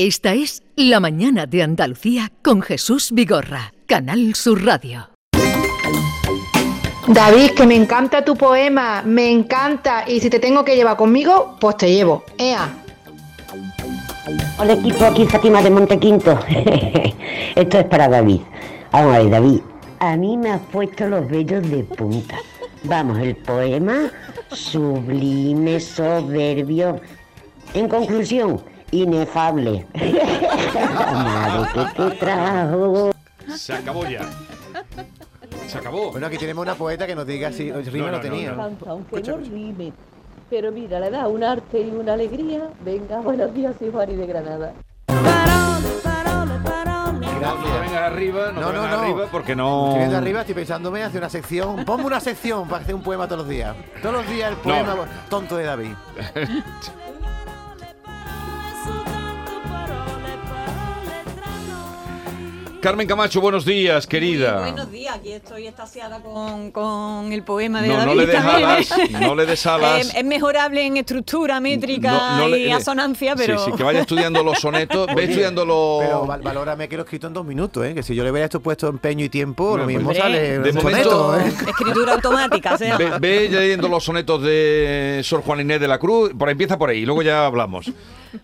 Esta es La Mañana de Andalucía con Jesús Vigorra, Canal Sur Radio. David, que me encanta tu poema, me encanta. Y si te tengo que llevar conmigo, pues te llevo. Ea. Hola equipo, aquí Fátima de Montequinto. Esto es para David. Vamos a ver, David. A mí me has puesto los vellos de punta. Vamos, el poema sublime, soberbio. En conclusión, inefable. Madre que te trajo. Se acabó ya. Se acabó. Bueno, aquí tenemos una poeta que nos diga si el rima No, no, no, tenía. no, aunque Escucha, no rime. Pero mira, le da un arte y una alegría. Venga, buenos días, soy Juani de Granada. No te vengas arriba, no, No, no, no. arriba porque no. Estoy viendo arriba, estoy pensándome hacer una sección. Ponme una sección para hacer un poema todos los días. Todos los días el poema tonto de David. Carmen Camacho, buenos días, querida. Buenos días, aquí estoy estasiada con, con el poema de No, no David le des alas, no le des alas. Eh, es mejorable en estructura métrica No- no le- y asonancia, pero... Sí, sí, que vaya estudiando los sonetos. Ve estudiando los. Pero val- valórame que lo he escrito en dos minutos, ¿eh? Que si yo le hubiera esto puesto empeño y tiempo, lo mismo pues, sale de un momento- soneto, ¿eh? Escritura automática, se llama. Ve, ve leyendo los sonetos de Sor Juan Inés de la Cruz. Por ahí empieza por ahí, luego ya hablamos.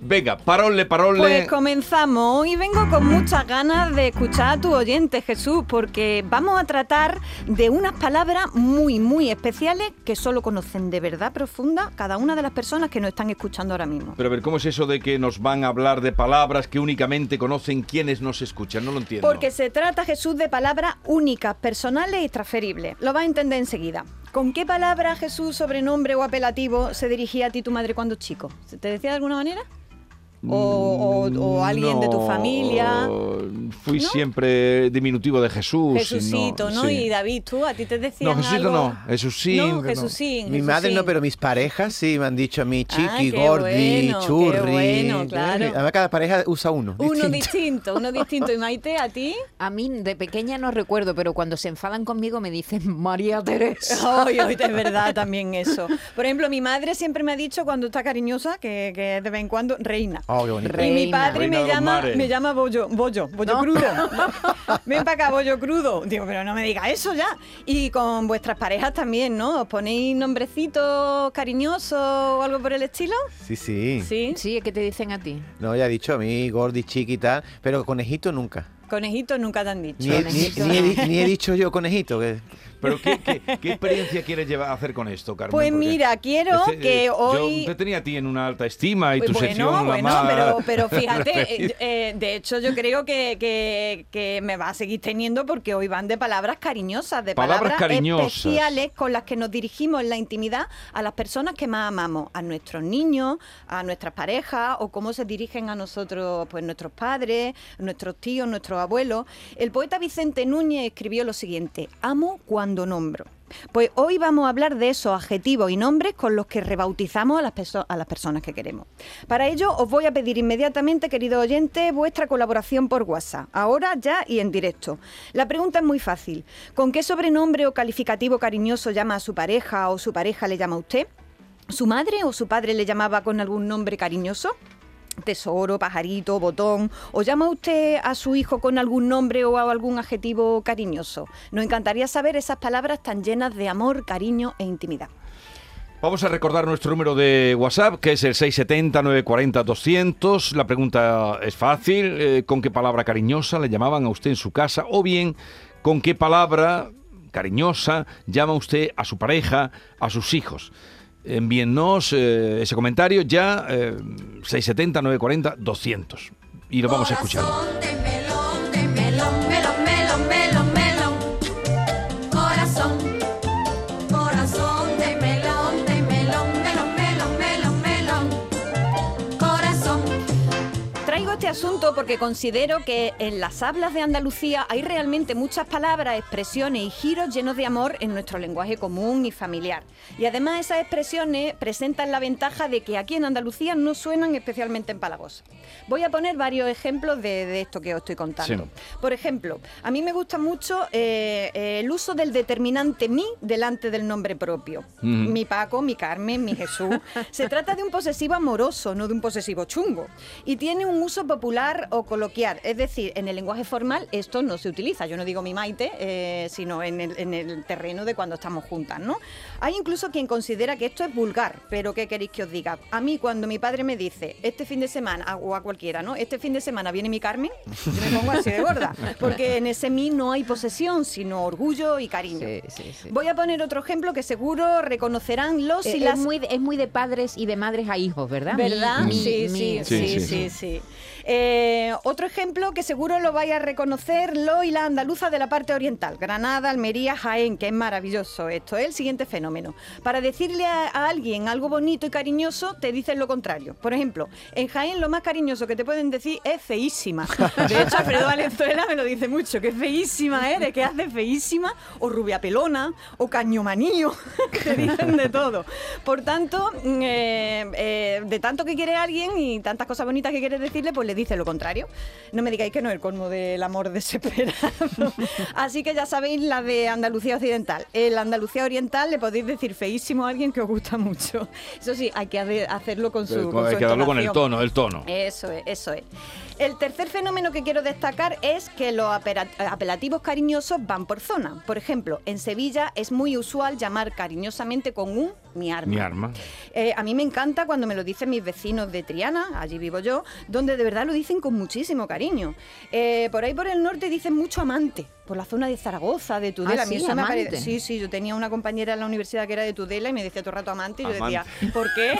Venga, parole, parole. Pues comenzamos. Hoy vengo con muchas ganas de escuchar a tu oyente, Jesús, porque vamos a tratar de unas palabras muy, muy especiales que solo conocen de verdad profunda cada una de las personas que nos están escuchando ahora mismo. Pero a ver, ¿cómo es eso de que nos van a hablar de palabras que únicamente conocen quienes nos escuchan? No lo entiendo. Porque se trata, Jesús, de palabras únicas, personales y transferibles. Lo vas a entender enseguida. ¿Con qué palabra, Jesús, sobrenombre o apelativo se dirigía a ti tu madre cuando chico? ¿Se te decía de alguna manera? O, o- o alguien de tu familia. Fui ¿No? siempre diminutivo de Jesús. Jesucito, ¿no? sí. Y David, ¿tú? ¿A ti te decían No, Jesucito algo? no. Jesucín. No, no. Jesucín. Mi madre no, pero mis parejas sí me han dicho a mí chiqui, Ah, qué gordi, bueno, qué churri. bueno, claro. Además, cada pareja usa uno. Uno distinto. distinto, uno distinto. ¿Y Maite, a ti? A mí de pequeña no recuerdo, pero cuando se enfadan conmigo me dicen María Teresa. Ay, ay, es verdad también eso. Por ejemplo, mi madre siempre me ha dicho cuando está cariñosa, que, que de vez en cuando, reina. Oh, qué bonito. Y mi Reina. padre Reina me llama, me llama bollo, bollo, bollo No. Crudo. Ven para acá, bollo crudo. Digo, pero no me diga eso ya. Y con vuestras parejas también, ¿no? ¿Os ponéis nombrecitos cariñosos o algo por el estilo? Sí, sí, Sí. Sí, ¿qué te dicen a ti? No, ya he dicho a mí, gordi, chiqui y tal, pero conejito nunca. Conejitos nunca te han dicho. Ni, he- ni- ni he, di- ni he dicho yo conejito. Que... Pero ¿qué, qué, qué experiencia quieres llevar a hacer con esto, Carmen? Pues Porque mira, quiero este, que eh, hoy... Yo te tenía a ti en una alta estima y tu Pues sección la bueno, más... pero, pero fíjate, eh, eh, de hecho yo creo que, que- que me va a seguir teniendo porque hoy van de palabras cariñosas, de Palabras palabras, cariñosas. especiales con las que nos dirigimos en la intimidad a las personas que más amamos, a nuestros niños, a nuestras parejas o cómo se dirigen a nosotros, pues nuestros padres, nuestros tíos, nuestros abuelos. El poeta Vicente Núñez escribió lo siguiente, amo cuando nombro. Pues hoy vamos a hablar de esos adjetivos y nombres con los que rebautizamos a las, personas que queremos. Para ello os voy a pedir inmediatamente, queridos oyentes, vuestra colaboración por WhatsApp, ahora, ya y en directo. La pregunta es muy fácil. ¿Con qué sobrenombre o calificativo cariñoso llama a su pareja o su pareja le llama a usted? ¿Su madre o su padre le llamaba con algún nombre cariñoso? Tesoro, pajarito, botón. ¿O llama usted a su hijo con algún nombre o algún adjetivo cariñoso? Nos encantaría saber esas palabras tan llenas de amor, cariño e intimidad. Vamos a recordar nuestro número de WhatsApp, que es el 670-940-200. La pregunta es fácil. eh, ¿Con qué palabra cariñosa le llamaban a usted en su casa? O bien, ¿con qué palabra cariñosa llama usted a su pareja, a sus hijos? Envíennos eh, ese comentario ya, eh, 670-940-200. Y lo vamos a escuchar. Porque considero que en las hablas de Andalucía hay realmente muchas palabras, expresiones y giros llenos de amor en nuestro lenguaje común y familiar. Y además esas expresiones presentan la ventaja de que aquí en Andalucía no suenan especialmente empalagosas. Voy a poner varios ejemplos de, de esto que os estoy contando. Sí. Por ejemplo, a mí me gusta mucho eh, el uso del determinante mi delante del nombre propio. Mi Paco, mi Carmen, mi Jesús. Se trata de un posesivo amoroso, no de un posesivo chungo. Y tiene un uso popular o coloquial. Es decir, en el lenguaje formal esto no se utiliza. Yo no digo mi maite, eh, sino en el, en el terreno de cuando estamos juntas, ¿no? Hay incluso quien considera que esto es vulgar, pero ¿qué queréis que os diga? A mí cuando mi padre me dice, este fin de semana, o a cualquiera, ¿no? Este fin de semana viene mi Carmen, yo me pongo así de gorda, porque en ese mí no hay posesión, sino orgullo y cariño. Sí, sí, sí. Voy a poner otro ejemplo que seguro reconocerán los Eh, y es, las muy, de- es muy de padres y de madres a hijos, ¿verdad? Mi- ¿Verdad? mi- sí, mi- sí, Sí, sí, sí, sí, sí. Eh, otro ejemplo que seguro lo vais a reconocer, lo y la andaluza de la parte oriental, Granada, Almería, Jaén, que es maravilloso esto, es el siguiente fenómeno. Para decirle a, alguien algo bonito y cariñoso, te dicen lo contrario. Por ejemplo, en Jaén lo más cariñoso que te pueden decir es feísima. De hecho, Alfredo Valenzuela me lo dice mucho, que feísima eres, que haces feísima, o rubia pelona, o cañomanillo, te dicen de todo. Por tanto, mm, eh, eh, de tanto que quiere alguien y tantas cosas bonitas que quieres decirle, pues le dice lo contrario. No me digáis que no es el colmo del amor desesperado. Así que ya sabéis la de Andalucía Occidental. En la Andalucía Oriental le podéis decir feísimo a alguien que os gusta mucho. Eso sí, hay que hace- hacerlo con su. con Hay su que darlo con el tono, el tono. Eso es, eso es. El tercer fenómeno que quiero destacar es que los apelativos cariñosos van por zona. Por ejemplo, en Sevilla es muy usual llamar cariñosamente con un mi arma. Mi arma. Eh, a mí me encanta cuando me lo dicen mis vecinos de Triana, allí vivo yo, donde de verdad lo dicen con muchísimo cariño. Eh, por ahí por el norte dicen mucho amante, por la zona de Zaragoza, de Tudela. Ah, A mí sí, eso me parece- Sí, sí, yo tenía una compañera en la universidad que era de Tudela y me decía todo el rato amante y yo Amante. decía, ¿por qué?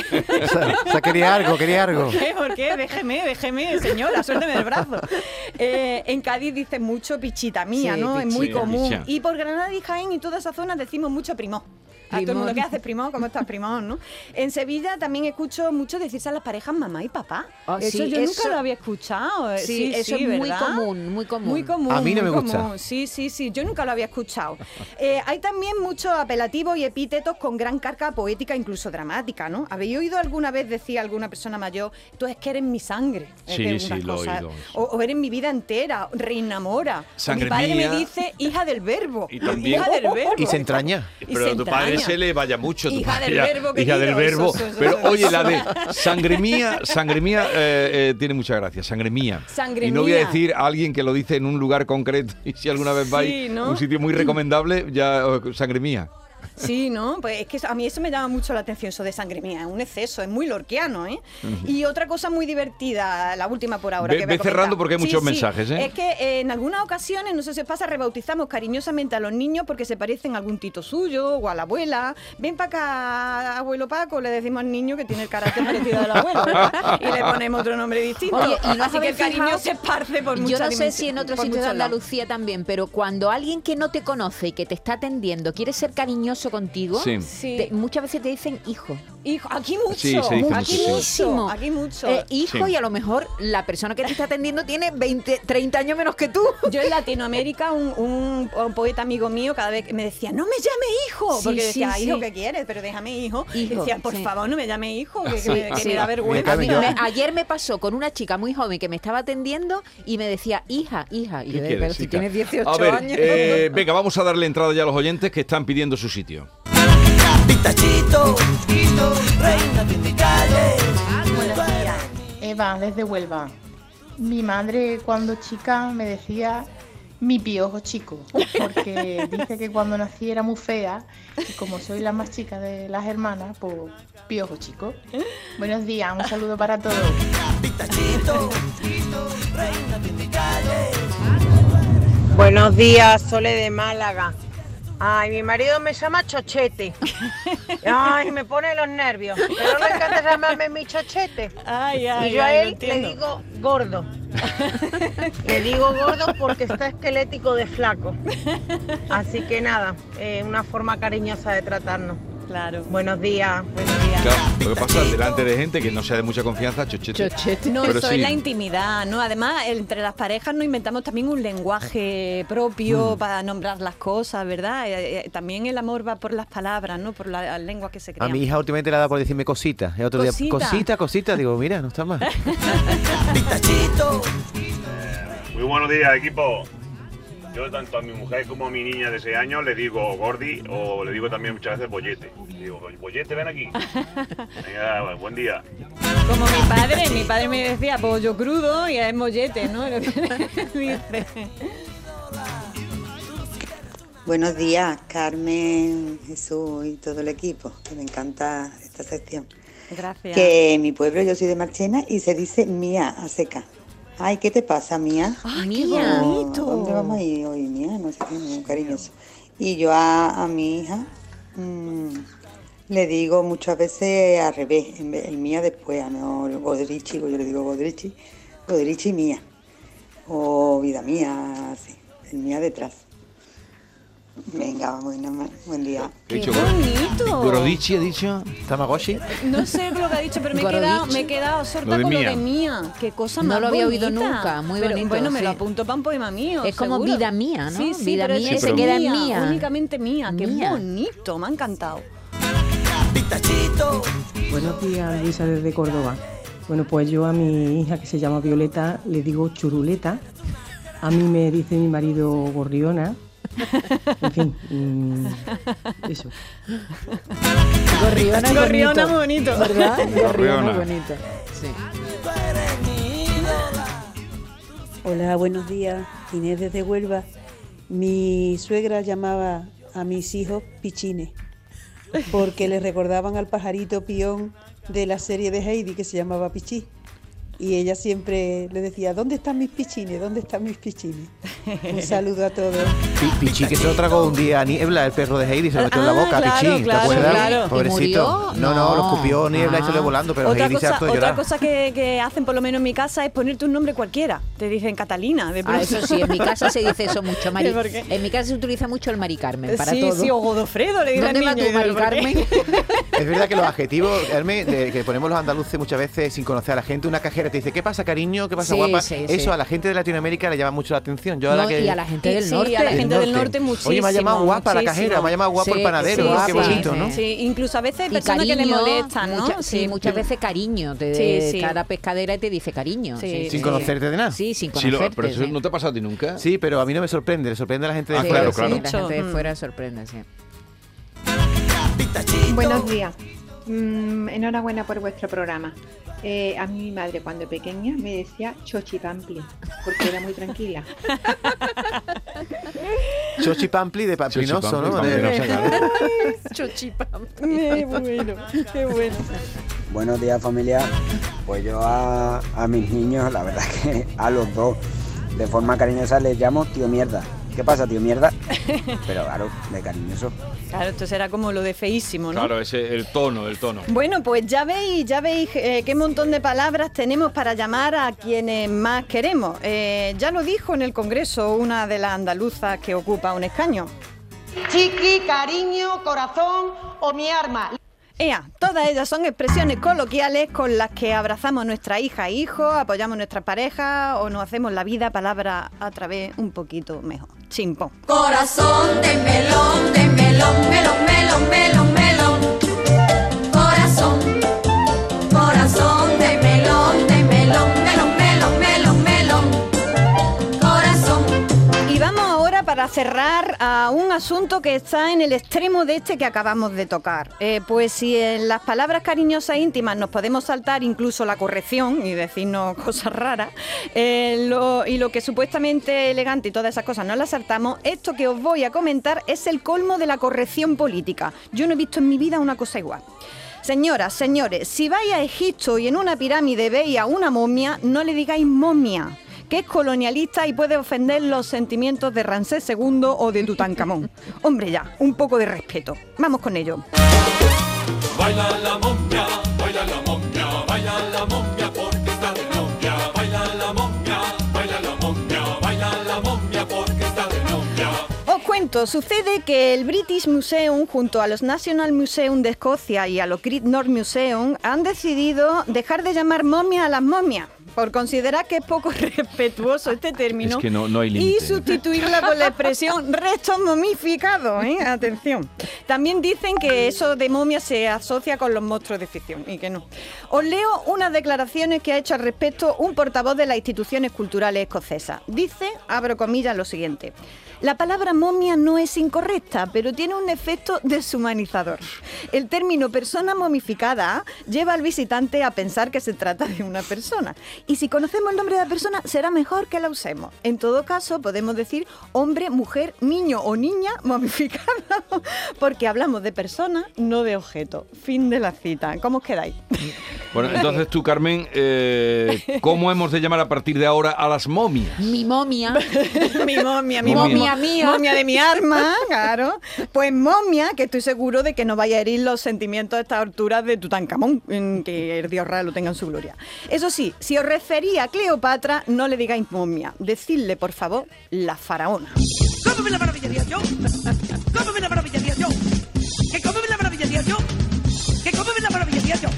O sea, o sea, quería algo, quería algo. ¿Por qué? ¿Por qué? Déjeme, déjeme, señora, suélteme el brazo. Eh, en Cádiz dicen mucho pichita mía, Sí, ¿no? Es muy común. Picha. Y por Granada y Jaén y toda esa zona decimos mucho primo. A todo el mundo, Primón. ¿qué haces, primo? ¿Cómo estás, primo? ¿no? En Sevilla también escucho mucho decirse a las parejas mamá y papá. Ah, eso sí, yo eso- nunca lo había escuchado. eh, Sí, eso es muy común, muy común. Muy común. A mí no muy me gusta. común. Sí, sí, sí. Yo nunca lo había escuchado. Eh, hay también muchos apelativos y epítetos con gran carga poética, incluso dramática, ¿no? ¿Habéis oído alguna vez decir a alguna persona mayor, tú es que eres mi sangre? Sí, que sí, lo he cosas- oído. O, o eres mi vida entera, reina mora. O Sangre mi padre mía. me dice, hija del verbo. Y también- Hija del verbo. Y se entraña. Pero se tu padre entraña. Se le vaya mucho. tu Hija del verbo, Hija del querido, verbo. eso, eso, eso, Pero eso. oye, la de sangre mía, sangre mía eh, eh, tiene mucha gracia. Sangre mía. Sangre y no voy a decir a alguien que lo dice en un lugar concreto y si alguna vez vais Sí, ¿no? a un sitio muy recomendable, ya eh, sangre mía. Sí, ¿no? Pues es que a mí eso me llama mucho la atención, eso de sangre mía, es un exceso, es muy lorquiano, ¿eh? Y otra cosa muy divertida, la última por ahora. Ve- que ve cerrando porque hay muchos mensajes, ¿eh? Es que eh, en algunas ocasiones, no sé si os pasa, rebautizamos cariñosamente a los niños porque se parecen a algún tito suyo o a la abuela. Ven para acá, abuelo Paco, le decimos al niño que tiene el carácter parecido del abuelo, ¿verdad? Y le ponemos otro nombre distinto. Oye, ¿y no Así que el cariño fijado? se esparce por Yo muchas no sé si en otros sitios de. Andalucía también, pero cuando alguien que no te conoce y que te está atendiendo quiere ser cariñoso contigo, Sí. Sí. te- muchas veces te dicen hijo. Hijo, aquí mucho, Sí, se dice aquí mucho, mucho, aquí mucho. Eh, hijo Sí. y a lo mejor la persona que te está atendiendo tiene 20, 30 años menos que tú. Yo en Latinoamérica, un, un- un poeta amigo mío cada vez que me decía, no me llame hijo, Sí, porque sí, decía, sí. hijo, ¿qué quieres? Pero déjame hijo. Y Hijo, decía, por sí. favor, no me llame hijo, que, que Sí, me, que da vergüenza. Me- ayer me pasó con una chica muy joven que me estaba atendiendo y me decía, hija, hija. Y ¿Qué yo, quieres, pero si tienes 18 A ver, años. eh, venga, vamos a darle entrada ya a los oyentes que están pidiendo su sitio. Buenos días. Eva, desde Huelva. Mi madre cuando chica me decía mi piojo chico, porque dice que cuando nací era muy fea y como soy la más chica de las hermanas, pues piojo chico. Buenos días, un saludo para todos. Buenos días, Sole de Málaga. Ay, mi marido me llama Chochete. Ay, me pone los nervios. Pero le encanta llamarme mi Chochete. Ay, ay, y yo a él le digo gordo. le digo gordo porque está esquelético de flaco. Así que nada, eh, una forma cariñosa de tratarnos. Claro. Buenos días. Buenos días. Claro, lo que pasa delante de gente que no sea de mucha confianza, chochete. No, Pero eso sí. es la intimidad, ¿no? Además, entre las parejas nos inventamos también un lenguaje Mm. propio para nombrar las cosas, ¿verdad? Eh, eh, también el amor va por las palabras, ¿no? Por la- las lenguas que se A crean. mi hija últimamente le dado por decirme cosita. El otro día, Cosita. cosita, cosita. Digo, mira, no está mal. Muy buenos días, equipo. Yo tanto a mi mujer como a mi niña de 6 años le digo Gordi o le digo también muchas veces Bollete. Digo, Bollete, ven aquí. Venga, buen día. Como mi padre, mi padre me decía pollo crudo y es mollete, ¿no? Lo que dice. Buenos días, Carmen, Jesús y todo el equipo, que me encanta esta sección. Gracias. Que en mi pueblo, yo soy de Marchena y se dice mía a seca. Ay, ¿qué te pasa, mía? ¡Ay, Mía. qué bonito! ¿Dónde vamos a ir hoy, mía? No sé qué, muy cariñoso. Y yo a, a mi hija mm, le digo muchas veces al revés, en vez- el mía después, a no el Godrichi, yo le digo Godrichi, Godrichi mía. O vida mía, así, el mía detrás. Venga, buena, ma- buen día. ¿Qué ha ¡Qué dicho? bonito! Gorodichi ha dicho. ¿Tamagotchi? No sé lo que ha dicho, pero me he quedado, me he quedado sorda con mía. lo de mía. Qué cosa No más lo había oído nunca, muy Pero, bonito, Bueno, me lo sí. apunto para un poema mío. Es como vida mía, ¿no? Sí, sí, Vida pero mía es y se que queda en mía, mía. Únicamente mía. Qué Mía. bonito, me ha encantado. Buenos días, Luisa desde Córdoba. Bueno, pues yo a mi hija que se llama Violeta le digo churuleta. A mí me dice mi marido gorriona. En fin, mm, eso. Gorriona es Gorriona bonito, bonito. ¿Verdad? Gorriona es bonito. Sí. Hola, buenos días. Inés desde Huelva. Mi suegra llamaba a mis hijos pichines porque les recordaban al pajarito pión de la serie de Heidi que se llamaba Pichí. Y ella siempre le decía, ¿dónde están mis pichines? ¿Dónde están mis pichines? Un saludo a todos. Pi- Pichi, que se lo tragó un día a Niebla, el perro de Heidi, se lo metió en la Ah, boca, claro, Pichi, ¿te claro, acuerdas? claro. ¿Y Pobrecito. No, no, No. lo escupió Niebla y Ah. salió volando, pero otra Heidi se cosa, hartó de otra cosa que, que hacen por lo menos en mi casa es ponerte un nombre cualquiera. Te dicen Catalina, de Ah, eso sí, en mi casa se dice eso mucho. Mari. ¿Por qué? En mi casa se utiliza mucho el Mari Carmen para sí, todo. sí, o Godofredo le dicen ¿Dónde niño, y Mari. Carmen? Es verdad que los adjetivos, de- que ponemos los andaluces muchas veces sin conocer a la gente, una cajera te dice, ¿qué pasa, cariño? ¿Qué pasa, Sí, guapa? sí, Eso sí. a la gente de Latinoamérica le llama mucho la atención. Yo ahora No, que... y a la gente del Sí, norte. a la gente del norte Oye, me ha llamado muchísimo, guapa la muchísimo. cajera, me ha llamado guapo Sí, el panadero, sí, ¿no? Qué sí, bonito, sí, ¿no? Sí, incluso a veces hay Y personas que le cariño, molestan, ¿no? mucha- sí, muchas veces cariño. Te Sí, sí. la pescadera y te dice cariño. Sí, sí, Sin sí. conocerte de nada. Sí, sin Sí, lo- conocerte. pero eso sí. no te ha pasado a ti nunca. Sí, pero a mí no me sorprende, le sorprende a la gente de Ah, Sí, fuera. claro, sí, claro. La gente de Mm. fuera sorprende, sí. Buenos días. Mm, enhorabuena por vuestro programa. Eh, a mí mi madre cuando pequeña me decía chochipampli, porque era muy tranquila. Chochi Pampli de Pampinoso, ¿no? Chochi De- Pampli. Qué bueno, qué bueno. Buenos días familia. Pues yo a, a mis niños, la verdad que a los dos, de forma cariñosa les llamo tío mierda. ¿Qué pasa, tío mierda? Pero claro, de cariñoso. Claro, esto será como lo de feísimo, ¿no? Claro, ese, el tono, el tono. Bueno, pues ya veis, ya veis eh, qué montón de palabras tenemos para llamar a quienes más queremos. Eh, ya lo dijo en el Congreso una de las andaluzas que ocupa un escaño. Chiqui, cariño, corazón o mi arma. Ea, todas ellas son expresiones coloquiales con las que abrazamos a nuestra hija e hijo, apoyamos a nuestra pareja o nos hacemos la vida palabra a través un poquito mejor. Corazón de melón, de melón, melón, melón, melón, melón. Para cerrar a un asunto que está en el extremo de este que acabamos de tocar. Eh, pues si en las palabras cariñosas e íntimas nos podemos saltar incluso la corrección y decirnos cosas raras, eh, y lo que supuestamente elegante y todas esas cosas no las saltamos, esto que os voy a comentar es el colmo de la corrección política. Yo no he visto en mi vida una cosa igual. Señoras, señores, si vais a Egipto y en una pirámide veis a una momia, no le digáis momia, que es colonialista y puede ofender los sentimientos de Ramsés II o de Tutankamón. Hombre, ya, un poco de respeto. Vamos con ello. Baila la momia, baila la momia, baila la momia porque está de novia. Baila la momia, baila la momia, baila la momia porque está de novia. Os cuento, sucede que el British Museum junto a los National Museum de Escocia y a los Great North Museum han decidido dejar de llamar momia a las momias. Por considerar que es poco respetuoso este término Es que no- no hay y sustituirla por la expresión restos momificados. ¿eh? Atención. También dicen que eso de momia se asocia con los monstruos de ficción y que no. Os leo unas declaraciones que ha hecho al respecto un portavoz de las instituciones culturales escocesas. Dice, abro comillas, lo siguiente. La palabra momia no es incorrecta, pero tiene un efecto deshumanizador. El término persona momificada lleva al visitante a pensar que se trata de una persona. Y si conocemos el nombre de la persona, será mejor que la usemos. En todo caso, podemos decir hombre, mujer, niño o niña momificada, porque hablamos de persona, no de objeto. Fin de la cita. ¿Cómo os quedáis? Bueno, entonces tú, Carmen, eh, ¿cómo hemos de llamar a partir de ahora a las momias? Mi momia. mi momia, mi Momia. momia. Mía. Momia de mi arma, claro. Pues momia, que estoy seguro de que no vaya a herir los sentimientos a estas alturas de Tutankamón, que el dios Ra lo tenga en su gloria. Eso sí, si os refería a Cleopatra, no le digáis momia. Decidle, por favor, la faraona. ¿Cómo me la maravillaría yo? ¿Cómo me la maravillaría yo? ¿Que cómo me la maravillaría yo? ¿Que cómo me la maravillaría yo?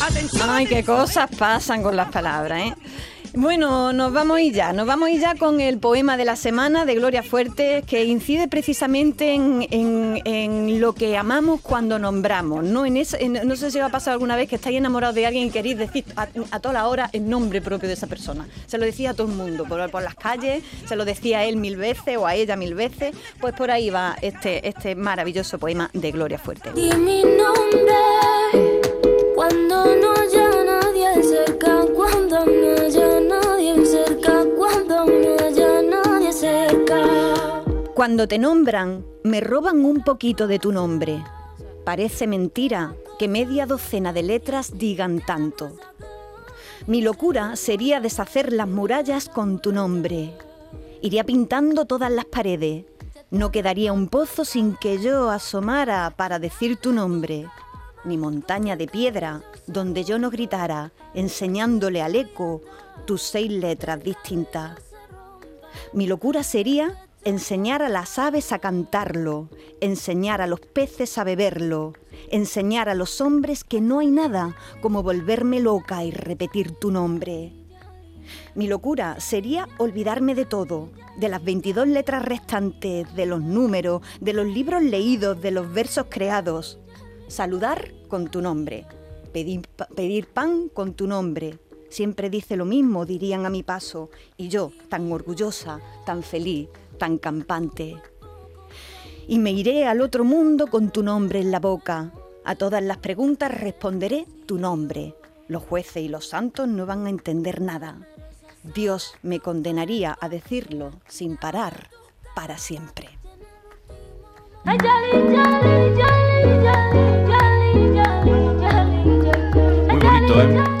Atención. Ay, qué cosas pasan con las palabras, ¿eh? Bueno, nos vamos ir ya, nos vamos ir ya con el poema de la semana de Gloria Fuertes, que incide precisamente en, en- lo que amamos cuando nombramos. ¿no? En en- no sé si os ha pasado alguna vez que estáis enamorados de alguien y queréis decir a, toda la hora el nombre propio de esa persona. Se lo decía a todo el mundo, por, las calles, se lo decía a él mil veces o a ella mil veces. Pues por ahí va este, este maravilloso poema de Gloria Fuertes. Di mi nombre cuando no nadie cerca, cuando no Cuando te nombran, me roban un poquito de tu nombre. Parece mentira que media docena de letras digan tanto. Mi locura sería deshacer las murallas con tu nombre. Iría pintando todas las paredes. No quedaría un pozo sin que yo asomara para decir tu nombre. Ni montaña de piedra donde yo no gritara, enseñándole al eco tus seis letras distintas. Mi locura sería enseñar a las aves a cantarlo, enseñar a los peces a beberlo, enseñar a los hombres que no hay nada como volverme loca y repetir tu nombre. Mi locura sería olvidarme de todo, de las 22 letras restantes, de los números, de los libros leídos, de los versos creados. Saludar con tu nombre, pedir, pedir pan con tu nombre. Siempre dice lo mismo, dirían a mi paso, y yo, tan orgullosa, tan feliz, tan campante. Y me iré al otro mundo con tu nombre en la boca. A todas las preguntas responderé tu nombre. Los jueces y los santos no van a entender nada. Dios me condenaría a decirlo sin parar para siempre. Ay,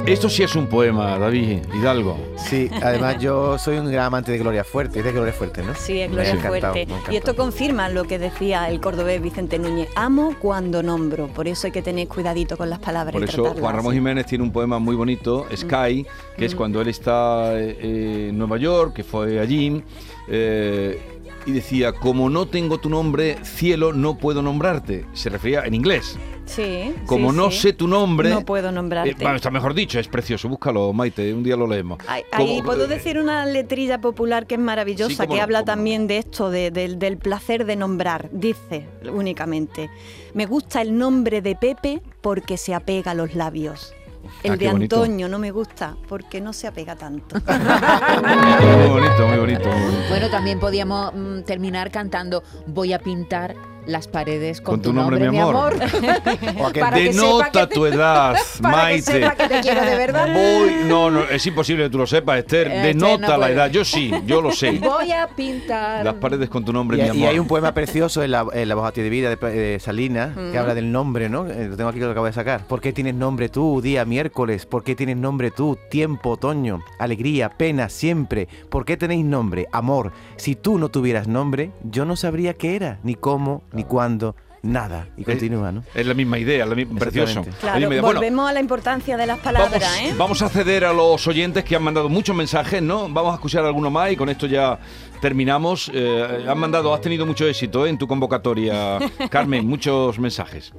Esto sí es un poema, David Hidalgo. Sí, además yo soy un gran amante de Gloria Fuerte, es de Gloria Fuerte, ¿no? Sí, es Gloria Fuerte. Y esto confirma lo que decía el cordobés Vicente Núñez. Amo cuando nombro. Por eso hay que tener cuidadito con las palabras. Por y eso tratarlas Juan Ramón así. Jiménez tiene un poema muy bonito, Sky, que es Mm. cuando él está eh, en Nueva York, que fue allí, eh, y decía, como no tengo tu nombre, cielo, no puedo nombrarte. Se refería en inglés. Sí. Como sí, no sí. sé tu nombre... No puedo nombrarte. eh, bueno, está mejor dicho, es precioso. Búscalo, Maite, un día lo leemos. Ahí- Como- Ahí puedo eh, decir una letrilla popular que es maravillosa, Sí, que no, habla no. también de esto, de- del- del placer de nombrar. Dice únicamente, me gusta el nombre de Pepe porque se apega a los labios. El Ah, de qué bonito. Antonio no me gusta porque no se apega tanto. Muy bonito, muy bonito, muy bonito. Bueno, también podíamos mm, terminar cantando Voy a pintar las paredes con, Con tu nombre, mi amor. Para que sepa Denota que tu te- edad, para que Maite. sepa que te quiero de verdad. Voy, no, no, es imposible que tú lo sepas, Esther. Este Denota no la edad. Yo sí, yo lo sé. Voy a pintar. Las paredes con tu nombre, Y, mi y amor. hay un poema precioso en la, en la voz a ti de vida de, de Salinas Mm. que habla del nombre, ¿no? Eh, Lo tengo aquí que lo acabo de sacar. ¿Por qué tienes nombre tú, día miércoles? ¿Por qué tienes nombre tú, tiempo, otoño? Alegría, pena, siempre. ¿Por qué tenéis nombre, amor? Si tú no tuvieras nombre, yo no sabría qué era, ni cómo, ni cuándo, nada. Y continúa, ¿no? Es la misma idea, la misma, precioso. Claro, bueno, volvemos a la importancia de las palabras, vamos, ¿eh? vamos a ceder a los oyentes que han mandado muchos mensajes, ¿no? Vamos a escuchar alguno más y con esto ya terminamos. Eh, han mandado, has tenido mucho éxito ¿eh? en tu convocatoria, Carmen, muchos mensajes.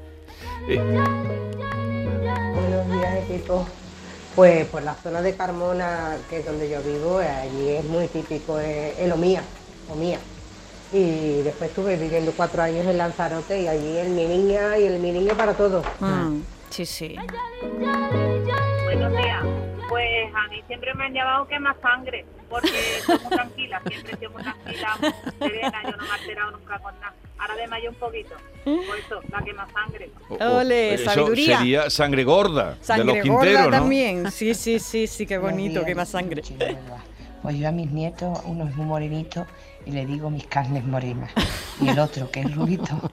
Eh, Buenos días, equipo. Pues por la zona de Carmona, que es donde yo vivo, eh, allí es muy típico eh, el omía, omía. Y después estuve viviendo cuatro años en Lanzarote y allí el mi niña y el mi niño para todos. Mm, sí, sí. Buenos días. Pues a mí siempre me han llamado quema sangre, porque soy muy tranquila, siempre he sido muy tranquila, muy serena, yo no me he alterado nunca con nada. Ahora de mayo un poquito. Por eso, la quema sangre. O- o- Ole, eso sabiduría. sería sangre gorda de los Sangre Quinteros, gorda ¿no? también. Sí, sí, sí, sí, qué bonito, qué más sangre. Pues yo a mis nietos, uno es muy morenito y le digo mis carnes morenas. Y el otro, que es rubito,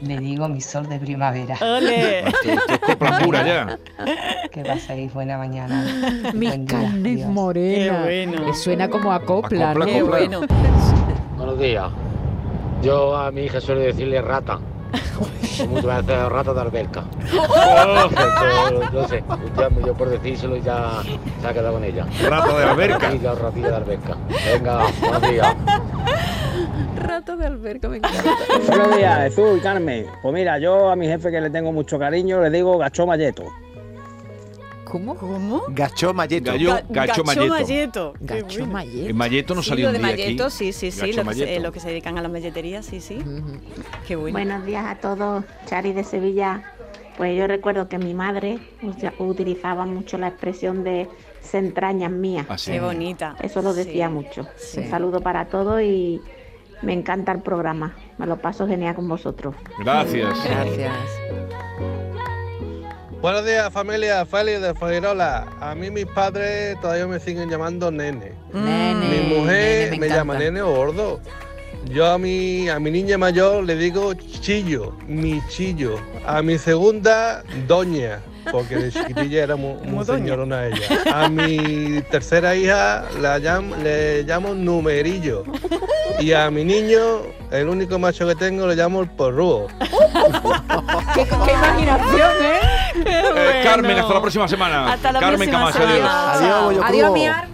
le digo mi sol de primavera. ¡Ole! Pura ya. Que paséis buena mañana. Mis Buen carnes morenas. Qué bueno. Me suena como a copla, A copla, ¿no? Qué copla. bueno. Buenos días. Yo a mi hija suelo decirle rata. Muchas veces rata de alberca. No sé, ya, yo por decírselo ya se ha quedado con ella. Rata de alberca. Sí, ratilla de alberca. Venga, buenos días. De alberca, me encanta. Buenos días, Jesús y Carmen. Pues mira, yo a mi jefe que le tengo mucho cariño le digo gacho malleto. ¿Cómo? ¿Cómo? Gacho Malleto. Gallo, Ga- gacho malleto. Gacho bueno. malleto. En Malleto no Sí, salió lo un de día Malleto, aquí. sí, sí, sí, lo que, se, Malleto. lo que se dedican a la malletería, sí, sí. Qué bueno. Buenos días a todos, Chari de Sevilla. Pues yo recuerdo que mi madre utilizaba mucho la expresión de se entrañas mías. Ah. Qué bonita. Eso lo decía Sí. mucho. Sí. Un saludo para todos y me encanta el programa. Me lo paso genial con vosotros. Gracias. Gracias. Buenos días familia, Félix de Fairola. A mí mis padres todavía me siguen llamando nene. Nene. Mi mujer nene, me, llama nene o gordo. Yo a mi, a mi niña mayor le digo chillo, mi chillo. A mi segunda, doña, porque de chiquitilla era muy, señorona ella. A mi tercera hija la llam- le llamo numerillo. Y a mi niño, el único macho que tengo, le llamo el porrúo. ¿Qué, qué imaginación, ¿eh? Eh, Carmen, hasta la próxima semana. Hasta la Carmen próxima Camacho, adiós. semana. Adiós, Adiós, mi arma.